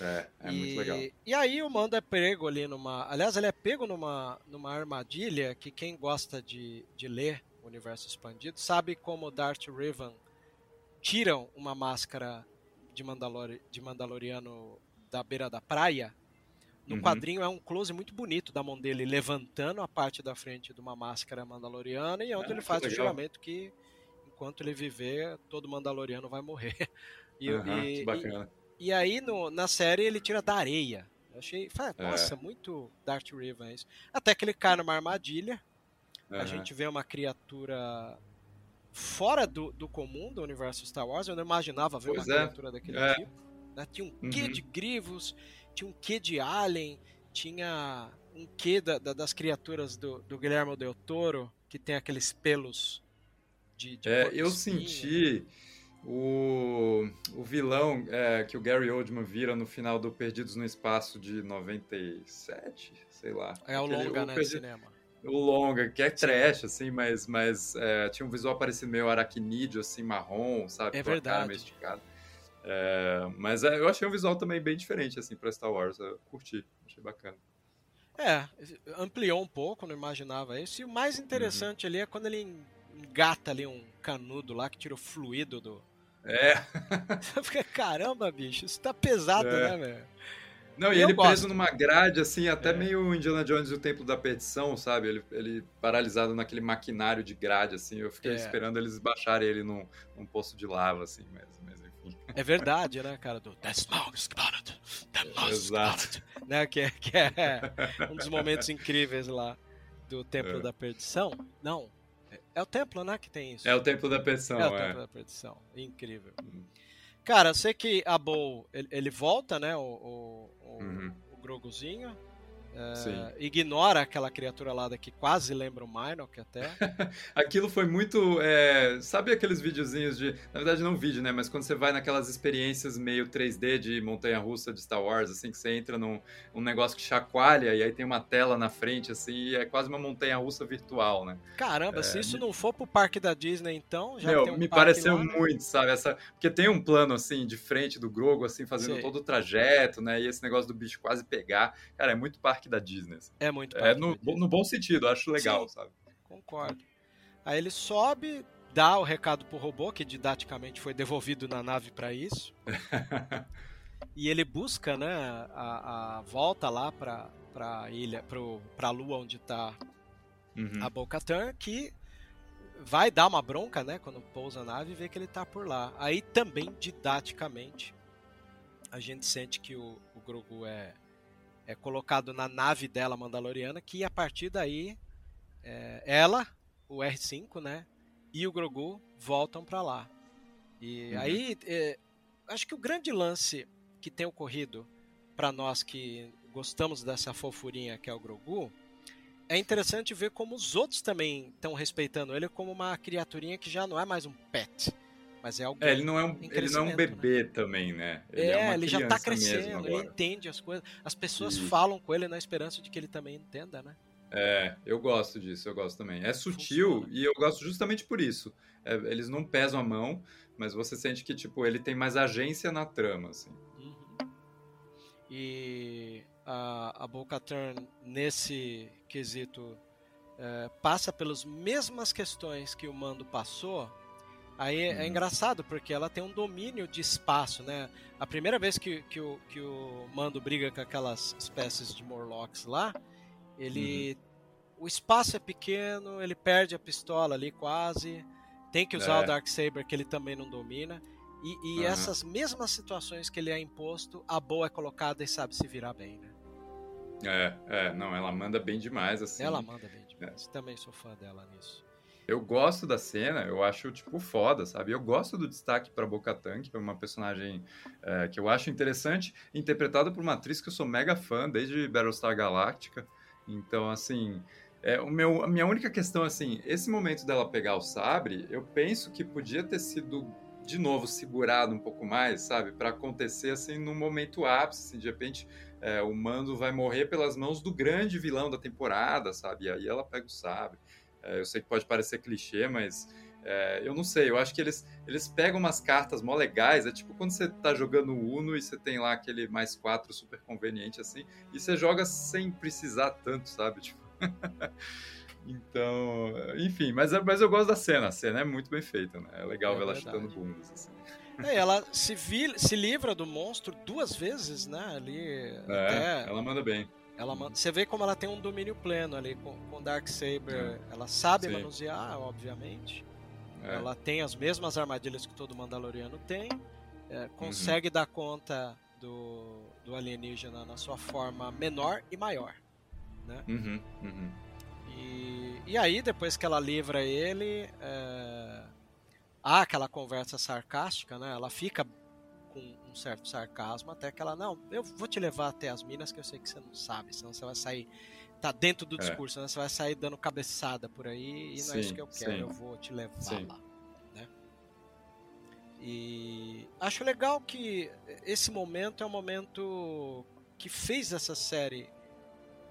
É, é e, muito legal. E aí o Mando é pego ali numa. Aliás, ele é pego numa, numa armadilha que quem gosta de, de ler o universo expandido sabe como Darth Revan tiram uma máscara de, Mandalori, de Mandaloriano da beira da praia. No Uhum. quadrinho é um close muito bonito da mão dele levantando a parte da frente de uma máscara mandaloriana e onde Ah, ele faz o juramento que enquanto ele viver, todo mandaloriano vai morrer. E, Aham, e- bacana. e aí no- na série ele tira da areia. Eu achei, falei, É. nossa, muito Darth Revan isso. Até que ele cai numa armadilha. A Aham. gente vê uma criatura fora do, do comum do universo Star Wars. Eu não imaginava ver Pois uma é. criatura daquele É. tipo. né? Tinha um quê Uhum. de Grievous, tinha um quê de Alien, tinha um quê da- da- das criaturas do, do Guilherme Del Toro, que tem aqueles pelos de, de É, eu espinho. senti o, o vilão é, que o Gary Oldman vira no final do Perdidos no Espaço de 97, sei lá. É o longa, o né, Perdi- cinema. O longa, que é trash, assim, mas, mas é, tinha um visual parecido meio aracnídeo, assim, marrom, sabe? É Com cara verdade. meio esticada. É, mas é, eu achei um visual também bem diferente, assim, pra Star Wars. Eu curti, achei bacana. É, ampliou um pouco, não imaginava isso. E o mais Uhum. interessante ali é quando ele engata ali um canudo lá que tira o fluido do. É, Você fica, caramba, bicho, isso tá pesado, É. né, velho? Não, e ele preso numa grade, assim, até É. meio Indiana Jones e o Templo da Perdição, sabe? Ele, ele paralisado naquele maquinário de grade, assim. Eu fiquei É. esperando eles baixarem ele num, num poço de lava, assim, mas, mas enfim. É verdade, né, cara? Do That smoke is clouded. That smoke is Exato. clouded. Né, que, é, que é um dos momentos incríveis lá do Templo É. da Perdição. Não, é- é o templo, né, que tem isso. É o Templo da Perdição, É o é. Templo da Perdição. Incrível. Hum. Cara, eu sei que a Bow, ele, ele volta, né, o, o, o, Uhum. o Groguzinho. É, Sim. ignora aquela criatura lá que quase lembra o Minok até. Aquilo foi muito. é, sabe aqueles videozinhos de. Na verdade, não vídeo, né? Mas quando você vai naquelas experiências meio 3D de montanha russa de Star Wars, assim, que você entra num um negócio que chacoalha e aí tem uma tela na frente, assim, e é quase uma montanha russa virtual, né? Caramba, se isso não for pro parque da Disney, então, já É, Meu, um me pareceu lá, né? muito, sabe? Essa, porque tem um plano, assim, de frente do Grogo, assim, fazendo Sei. todo o trajeto, né? E esse negócio do bicho quase pegar. Cara, é muito parque da Disney. assim. É muito É parque no, no bom sentido, acho legal, Sim. sabe? Concordo. Aí ele sobe, dá o recado pro robô, que didaticamente foi devolvido na nave para isso. e ele busca, né, a, a volta lá pra, pra ilha, pro, pra lua onde tá Uhum. a Bo-Katan, que vai dar uma bronca, né, quando pousa a nave e vê que ele tá por lá. Aí também, didaticamente, a gente sente que o, o Grogu é, é colocado na nave dela mandaloriana, que a partir daí é, ela, o R5, né, e o Grogu voltam para lá. E Uhum. aí, é, acho que o grande lance que tem ocorrido para nós que gostamos dessa fofurinha que é o Grogu, é interessante ver como os outros também estão respeitando ele como uma criaturinha que já não é mais um pet, mas é alguém. É, ele não é um, ele não é um bebê também, né? É, uma ele já tá crescendo, ele entende as coisas. As pessoas Isso. falam com ele na esperança de que ele também entenda, né? É, eu gosto disso, eu gosto também. É sutil Funciona. e eu gosto justamente por isso. É, eles não pesam a mão, mas você sente que, tipo, ele tem mais agência na trama, assim. Uhum. E a, a Bo-Katan, nesse quesito, é, passa pelas mesmas questões que o Mando passou. Aí é, é Uhum. engraçado, porque ela tem um domínio de espaço, né? A primeira vez que, que, o, que o Mando briga com aquelas espécies de Morlocks lá, ele... O espaço é pequeno, ele perde a pistola ali quase, tem que usar É. o Darksaber que ele também não domina. E, e Aham. essas mesmas situações que ele é imposto, a boa é colocada e sabe se virar bem, né? É, é, não, ela manda bem demais, assim. Ela manda bem demais. Também sou fã dela nisso. Eu gosto da cena, eu acho, tipo, foda, sabe? Eu gosto do destaque pra Bo-Katan, que é uma personagem é, que eu acho interessante, interpretada por uma atriz que eu sou mega fã desde Battlestar Galactica. Então, assim, é, o meu, a minha única questão, assim, esse momento dela pegar o sabre, eu penso que podia ter sido, de novo, segurado um pouco mais, sabe? Pra acontecer, assim, num momento ápice, assim, de repente... é, o Mando vai morrer pelas mãos do grande vilão da temporada, sabe? E aí ela pega o sabre. É, eu sei que pode parecer clichê, mas é, eu não sei. Eu acho que eles, eles pegam umas cartas mó legais. É tipo quando você tá jogando Uno e você tem lá aquele mais quatro super conveniente assim, e você joga sem precisar tanto, sabe? Tipo. então, enfim, mas, mas eu gosto da cena. A cena é muito bem feita, né? É legal É ver ela chutando bundas. Assim. É, ela se, vi- se livra do monstro duas vezes, né? Ali. É, até ela manda bem. Ela manda- Você vê como ela tem um domínio pleno ali com, com Darksaber. Ela sabe É. Sim. manusear, obviamente. É. Ela tem as mesmas armadilhas que todo Mandaloriano tem. Uhum. é, consegue dar conta do, do alienígena na sua forma menor e maior. Uhum, uhum. E, e aí, depois que ela livra ele, é, há aquela conversa sarcástica, né? Ela fica um certo sarcasmo, até que ela, não, eu vou te levar até as minas que eu sei que você não sabe, senão você vai sair. Tá dentro do É. discurso, né? Você vai sair dando cabeçada por aí e não é isso Sim, que eu quero, sim. eu vou te levar Sim. lá. Né? E acho legal que esse momento é um momento que fez essa série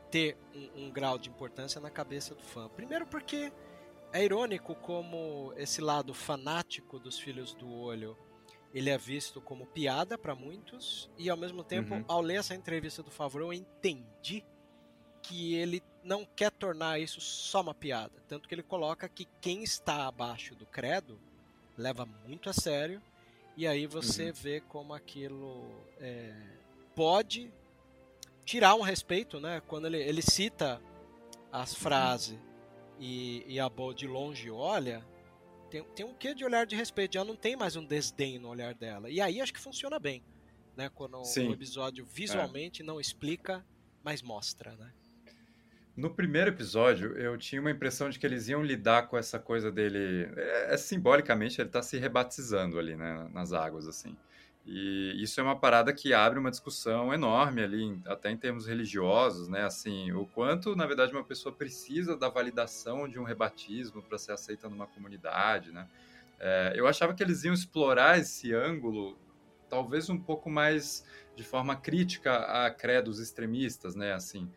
ter um, um, grau de importância na cabeça do fã. Primeiro porque é irônico como esse lado fanático dos Filhos do Olho ele é visto como piada para muitos e ao mesmo tempo, uhum. ao ler essa entrevista do Favreau, eu entendi que ele não quer tornar isso só uma piada, tanto que ele coloca que quem está abaixo do credo leva muito a sério e aí você uhum. vê como aquilo é, pode tirar um respeito, né? Quando ele, ele cita as frases e, e a boa de longe olha, tem, tem um quê de olhar de respeito, já não tem mais um desdém no olhar dela. E aí acho que funciona bem, né? Quando Sim. o episódio visualmente é. não explica, mas mostra, né? No primeiro episódio, eu tinha uma impressão de que eles iam lidar com essa coisa dele. É, é simbolicamente, ele está se rebatizando ali, né, nas águas, assim. E isso é uma parada que abre uma discussão enorme ali, até em termos religiosos, né? Assim, o quanto, na verdade, uma pessoa precisa da validação de um rebatismo para ser aceita numa comunidade, né? É, eu achava que eles iam explorar esse ângulo, talvez um pouco mais de forma crítica a credos extremistas, né? Assim,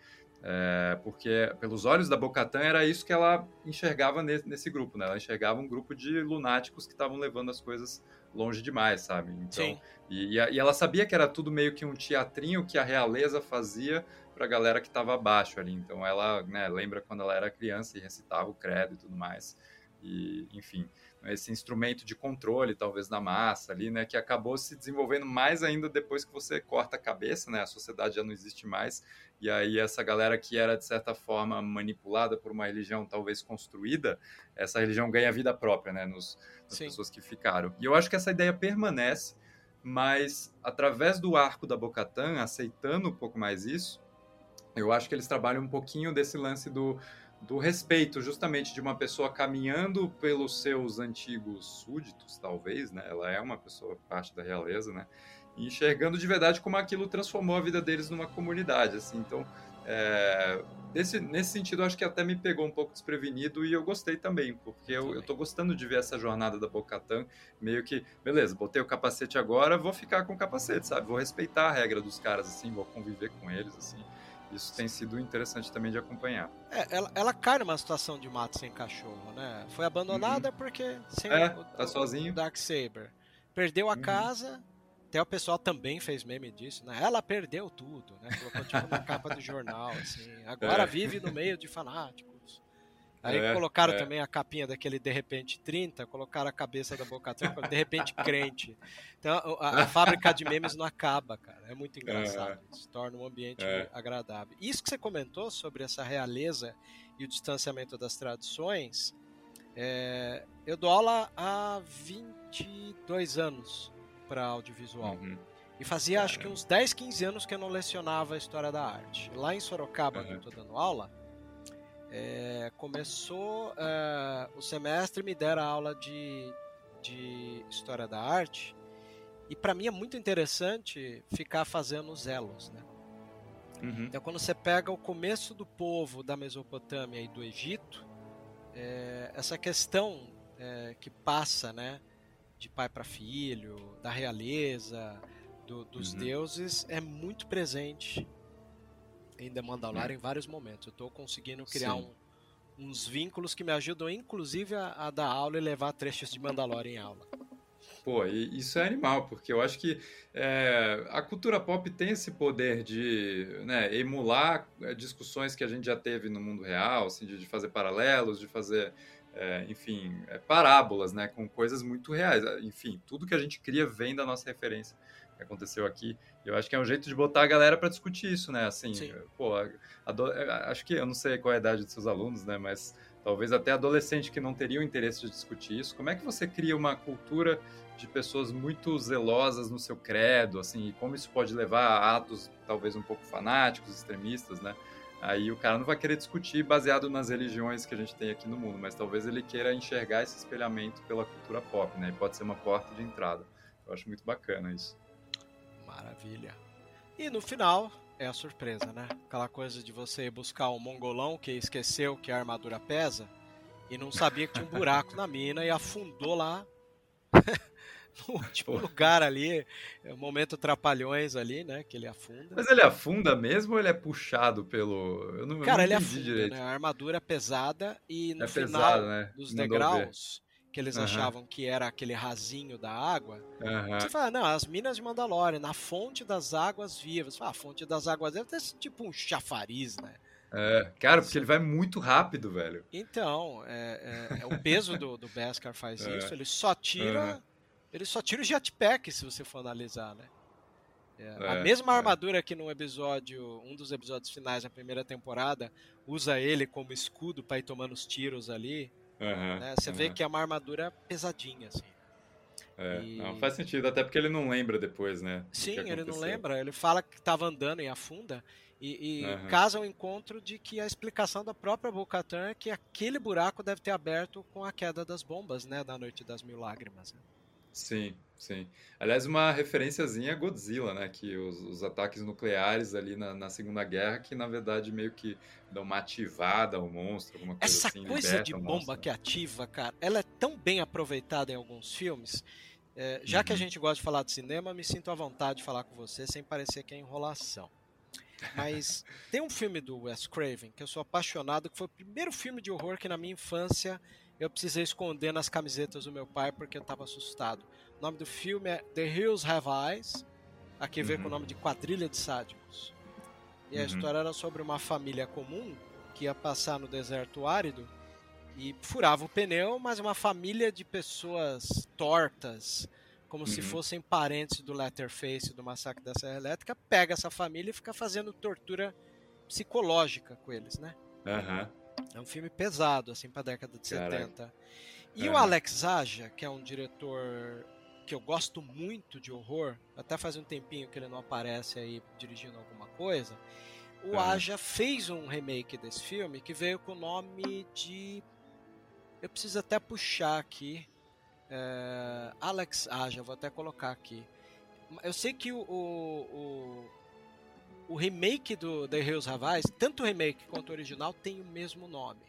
é, porque pelos olhos da Bocatan era isso que ela enxergava nesse, nesse, grupo, né? Ela enxergava um grupo de lunáticos que estavam levando as coisas longe demais, sabe? Então, e, e, ela sabia que era tudo meio que um teatrinho que a realeza fazia para a galera que estava abaixo ali. Então ela, né, lembra quando ela era criança e recitava o credo e tudo mais. E, enfim, esse instrumento de controle, talvez, da massa ali, né, que acabou se desenvolvendo mais ainda depois que você corta a cabeça, né, a sociedade já não existe mais, e aí essa galera que era, de certa forma, manipulada por uma religião talvez construída, essa religião ganha vida própria, né, nos, nas Sim. pessoas que ficaram. E eu acho que essa ideia permanece, mas através do arco da Bocatan, aceitando um pouco mais isso, eu acho que eles trabalham um pouquinho desse lance do do respeito justamente de uma pessoa caminhando pelos seus antigos súditos, talvez, né? Ela é uma pessoa parte da realeza, né? E enxergando de verdade como aquilo transformou a vida deles numa comunidade, assim. Então, é, nesse, nesse sentido, acho que até me pegou um pouco desprevenido e eu gostei também, porque eu, eu tô gostando de ver essa jornada da Bocatan, meio que, beleza, botei o capacete agora, vou ficar com o capacete, sabe? Vou respeitar a regra dos caras, assim, vou conviver com eles, assim. Isso tem sido interessante também de acompanhar. É, ela, ela cai numa situação de mato sem cachorro, né? Foi abandonada uhum. porque sem é, o, tá sozinho. o Dark Saber. Perdeu a uhum. casa, até o pessoal também fez meme disso, né? Ela perdeu tudo, né? Colocou tipo na capa do jornal, assim. Agora é. vive no meio de fanáticos. Aí é, colocaram é. também a capinha daquele De Repente 30, colocaram a cabeça da Boca De Repente Crente. Então a, a, fábrica de memes não acaba, cara. É muito engraçado. É. Isso torna um ambiente é. agradável. Isso que você comentou sobre essa realeza e o distanciamento das tradições, é, eu dou aula há 22 anos para audiovisual. Uhum. E fazia acho que uns 10, 15 anos que eu não lecionava a história da arte. Lá em Sorocaba, uhum. que eu tô dando aula, é, começou é, o semestre me deram aula de, de História da Arte e para mim é muito interessante ficar fazendo os elos, né? Uhum. Então quando você pega o começo do povo da Mesopotâmia e do Egito, é, essa questão é, que passa, né, de pai para filho, da realeza, do, dos uhum. deuses, é muito presente em The Mandalorian em vários momentos. Eu estou conseguindo criar um, uns vínculos que me ajudam, inclusive, a, a, dar aula e levar trechos de Mandalorian em aula. Pô, isso é animal, porque eu acho que é, a cultura pop tem esse poder de né, emular é, discussões que a gente já teve no mundo real, assim, de, de fazer paralelos, de fazer, é, enfim, é, parábolas, né, com coisas muito reais. Enfim, tudo que a gente cria vem da nossa referência que aconteceu aqui. Eu acho que é um jeito de botar a galera para discutir isso, né? Assim, Sim. pô, acho que eu não sei qual é a idade dos seus alunos, né? Mas talvez até adolescente que não teria o interesse de discutir isso. Como é que você cria uma cultura de pessoas muito zelosas no seu credo, assim, e como isso pode levar a atos talvez um pouco fanáticos, extremistas, né? Aí o cara não vai querer discutir baseado nas religiões que a gente tem aqui no mundo, mas talvez ele queira enxergar esse espelhamento pela cultura pop, né? E pode ser uma porta de entrada. Eu acho muito bacana isso. Maravilha. E no final é a surpresa, né? Aquela coisa de você buscar um mongolão que esqueceu que a armadura pesa e não sabia que tinha um buraco na mina e afundou lá no último lugar ali, é o momento trapalhões ali, né, que ele afunda. Mas ele afunda mesmo ou ele é puxado pelo... Eu não, Cara, eu ele não entendi afunda, direito. né, a armadura é pesada e no É final pesado, né? dos degraus, que eles achavam que era aquele rasinho da água, você fala, não, as minas de Mandalorian, na fonte das águas vivas. Fala, a fonte das águas deve ter tipo um chafariz, né? É, cara, porque ele vai muito rápido, velho. Então, é, é- é o peso do, do Beskar faz É. isso, ele só tira. Aham. Ele só tira o jetpack, se você for analisar, né? É, a É, mesma armadura que no episódio, um dos episódios finais da primeira temporada, usa ele como escudo para ir tomando os tiros ali. Aham, né? Você vê aham. que é uma armadura pesadinha, assim. É, e- não, faz sentido, até porque ele não lembra depois, né? Sim, ele não lembra. Ele fala que estava andando e afunda. E, e Aham. casa o encontro de que a explicação da própria Bo-Katan é que aquele buraco deve ter aberto com a queda das bombas, né? Da Noite das Mil Lágrimas. né? Sim, sim. Aliás, uma referenciazinha a Godzilla, né? Que os, os ataques nucleares ali na, na Segunda Guerra, que na verdade meio que dão uma ativada ao monstro, alguma coisa Essa assim. coisa liberta de bomba monstro. que ativa, cara, ela é tão bem aproveitada em alguns filmes. É, já que a Uhum. gente gosta de falar de cinema, me sinto à vontade de falar com você sem parecer que é enrolação. Mas tem um filme do Wes Craven que eu sou apaixonado, que foi o primeiro filme de horror que na minha infância eu precisei esconder nas camisetas do meu pai porque eu estava assustado. O nome do filme é The Hills Have Eyes, aqui vem com o Uhum. nome de Quadrilha de Sádicos. E a Uhum. história era sobre uma família comum que ia passar no deserto árido e furava o pneu, mas uma família de pessoas tortas, como se Uhum. fossem parentes do Letterface do massacre da Serra Elétrica, pega essa família e fica fazendo tortura psicológica com eles, né? Aham. É um filme pesado, assim, pra década de Caraca. 70. E É. o Alex Aja, que é um diretor que eu gosto muito de horror, até faz um tempinho que ele não aparece aí dirigindo alguma coisa, o Aham. Aja fez um remake desse filme que veio com o nome de... Eu preciso até puxar aqui. É, Alex Aja, vou até colocar aqui. Eu sei que o, o, o, o remake do The Hills Have Eyes, tanto o remake quanto o original, tem o mesmo nome.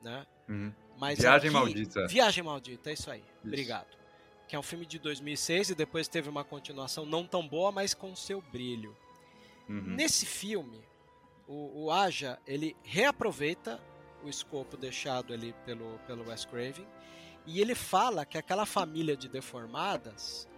Né? Uhum. Mas Viagem aqui- Maldita. Viagem Maldita, é isso aí. Obrigado. Que é um filme de 2006 e depois teve uma continuação não tão boa, mas com seu brilho. Uhum. Nesse filme, o, o Aja, ele reaproveita o escopo deixado ali pelo, pelo Wes Craven e ele fala que aquela família de deformadas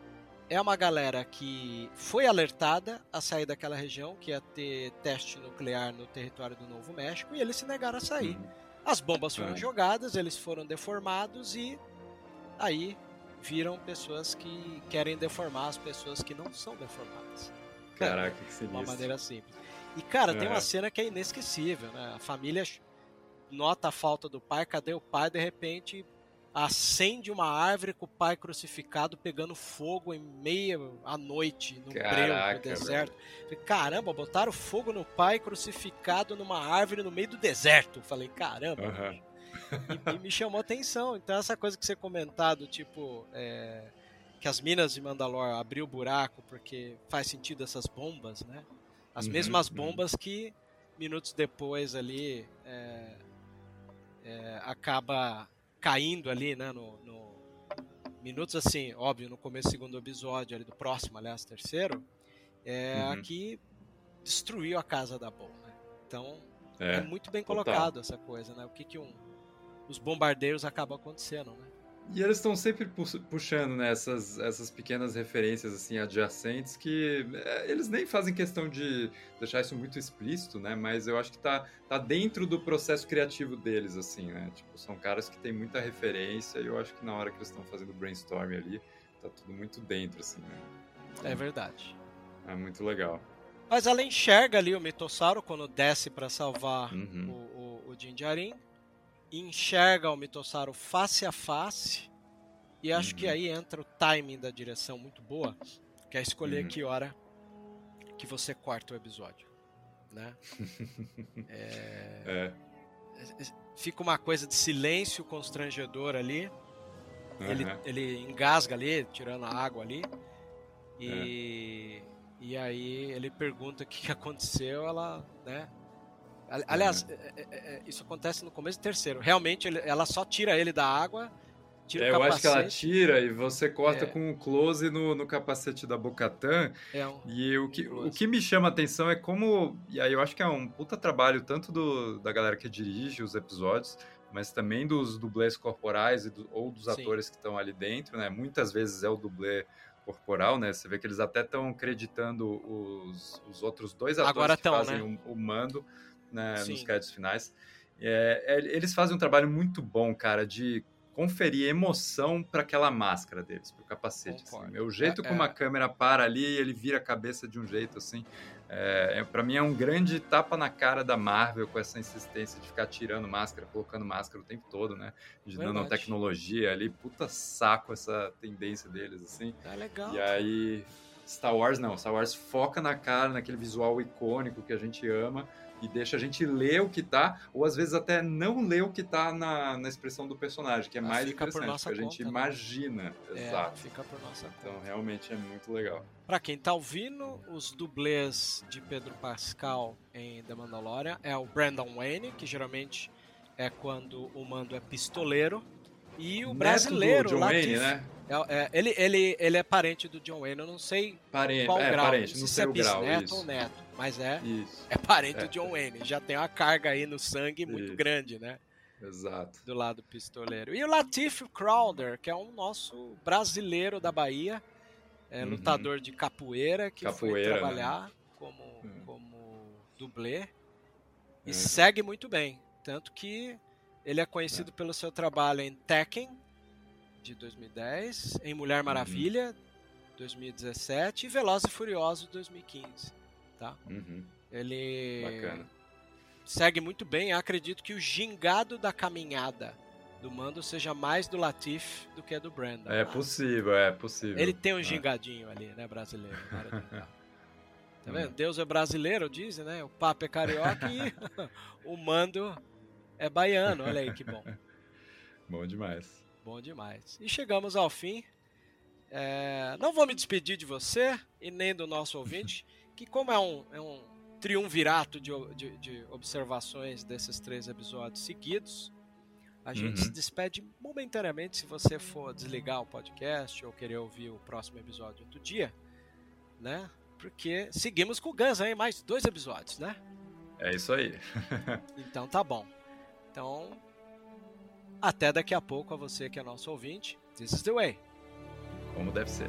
é uma galera que foi alertada a sair daquela região, que ia ter teste nuclear no território do Novo México, e eles se negaram a sair. Uhum. As bombas foram Ah. jogadas, eles foram deformados e aí viram pessoas que querem deformar as pessoas que não são deformadas. Caraca, que De sinistro. uma maneira simples. E cara, tem uma Aham. cena que é inesquecível, né? A família nota a falta do pai, cadê o pai? De repente acende uma árvore com o pai crucificado pegando fogo em meia à noite no breu Caraca, do deserto. Falei, Caramba, botaram fogo no pai crucificado numa árvore no meio do deserto. Falei, caramba. Aham. E, e me chamou a atenção. Então, essa coisa que você comentado, tipo, é, que as minas de Mandalor abriu o buraco porque faz sentido essas bombas, né? As Uhum, mesmas uhum. bombas que minutos depois ali é, é, acaba caindo ali, né? No, no- minutos assim, óbvio, no começo do segundo episódio, ali do próximo, aliás, terceiro, é Uhum. a que destruiu a casa da Bom, né? Então, é, É. muito bem total. colocado essa coisa, né? O que que um, os bombardeiros acabam acontecendo, né? E eles estão sempre pu- puxando né, essas, essas pequenas referências assim adjacentes que é, eles nem fazem questão de deixar isso muito explícito, né? Mas eu acho que tá, tá dentro do processo criativo deles, assim, né? Tipo, são caras que têm muita referência e eu acho que na hora que eles estão fazendo brainstorm ali, tá tudo muito dentro, assim, né? É verdade. É muito legal. Mas ela enxerga ali o mitossauro quando desce para salvar Uhum. o, o, o Din Djarin, enxerga o mitossauro face a face, e acho que Uhum. aí entra o timing da direção muito boa, que é escolher Uhum. que hora que você corta o episódio, né? É, É. fica uma coisa de silêncio constrangedor ali, ele, aham. ele engasga ali, tirando a água ali. E, e aí ele pergunta o que, que aconteceu, ela, né? Ali- Aliás, é- é- é- isso acontece no começo do terceiro. Realmente ele- ela só tira ele da água tira É, eu acho que ela tira e você corta É. com um close no, no capacete da Bocatan. É um- E o que, Close. o que me chama a atenção é como. E aí eu acho que é um puta trabalho tanto do, da galera que dirige os episódios, mas também dos dublês corporais e do- ou dos Sim. atores que estão ali dentro, né? Muitas vezes é o dublê corporal, né? Você vê que eles até estão acreditando os, os outros dois atores Agora que tão, fazem né? o, o mando né, nos créditos finais. É, é, eles fazem um trabalho muito bom, cara, de conferir emoção para aquela máscara deles, pro capacete. Assim. O jeito É, como a é. câmera para ali, ele vira a cabeça de um jeito assim. É, é, para mim é um grande tapa na cara da Marvel com essa insistência de ficar tirando máscara, colocando máscara o tempo todo, né? De Verdade. nanotecnologia ali, puta saco essa tendência deles, assim. É legal. E aí, Star Wars não, Star Wars foca na cara, naquele visual icônico que a gente ama e deixa a gente ler o que tá, ou às vezes até não ler o que tá na, na expressão do personagem, que é Ah, mais fica por interessante, nossa porque a gente conta, né? imagina. É, Exato. fica por nossa conta. Então realmente é muito legal. Pra quem tá ouvindo, os dublês de Pedro Pascal em The Mandalorian é o Brandon Wayne, que geralmente é quando o mando é pistoleiro, e o Neto brasileiro, John Latif, Wayne, né? é- é- ele, ele, ele é parente do John Wayne, eu não sei Parente, qual é, grau, parente, não se sei é o grau. bisneto Isso. ou neto, mas é, Isso, é parente É. do John Wayne, já tem uma carga aí no sangue muito Isso. grande, né? exato. do lado pistoleiro. E o Latif Crowder, que é um nosso brasileiro da Bahia, é, Uhum. lutador de capoeira, que foi Capoeira, né? trabalhar como, Hum. como dublê e É. segue muito bem. Tanto que ele é conhecido pelo seu trabalho em Tekken, de 2010, em Mulher Uhum. Maravilha, 2017, e Velozes e Furiosos, 2015. Tá? Uhum, Ele bacana. segue muito bem. Acredito que o gingado da caminhada do Mando seja mais do Latif do que do Brandon. É Ah, possível, é possível. Ele tem um É. gingadinho ali, né, brasileiro. Tá Hum. vendo? Deus é brasileiro, dizem, né? O Papa é carioca e o Mando é baiano. Olha aí que bom. Bom demais. Bom demais. E chegamos ao fim. É, não vou me despedir de você e nem do nosso ouvinte, que como é um, é um triunvirato de, de- de observações desses três episódios seguidos, a gente Uhum. se despede momentaneamente se você for desligar o podcast ou querer ouvir o próximo episódio do dia, né? Porque seguimos com o Guns aí, mais dois episódios, né? É isso aí. Então tá bom. Então, até daqui a pouco a você que é nosso ouvinte. This is the way. Como deve ser.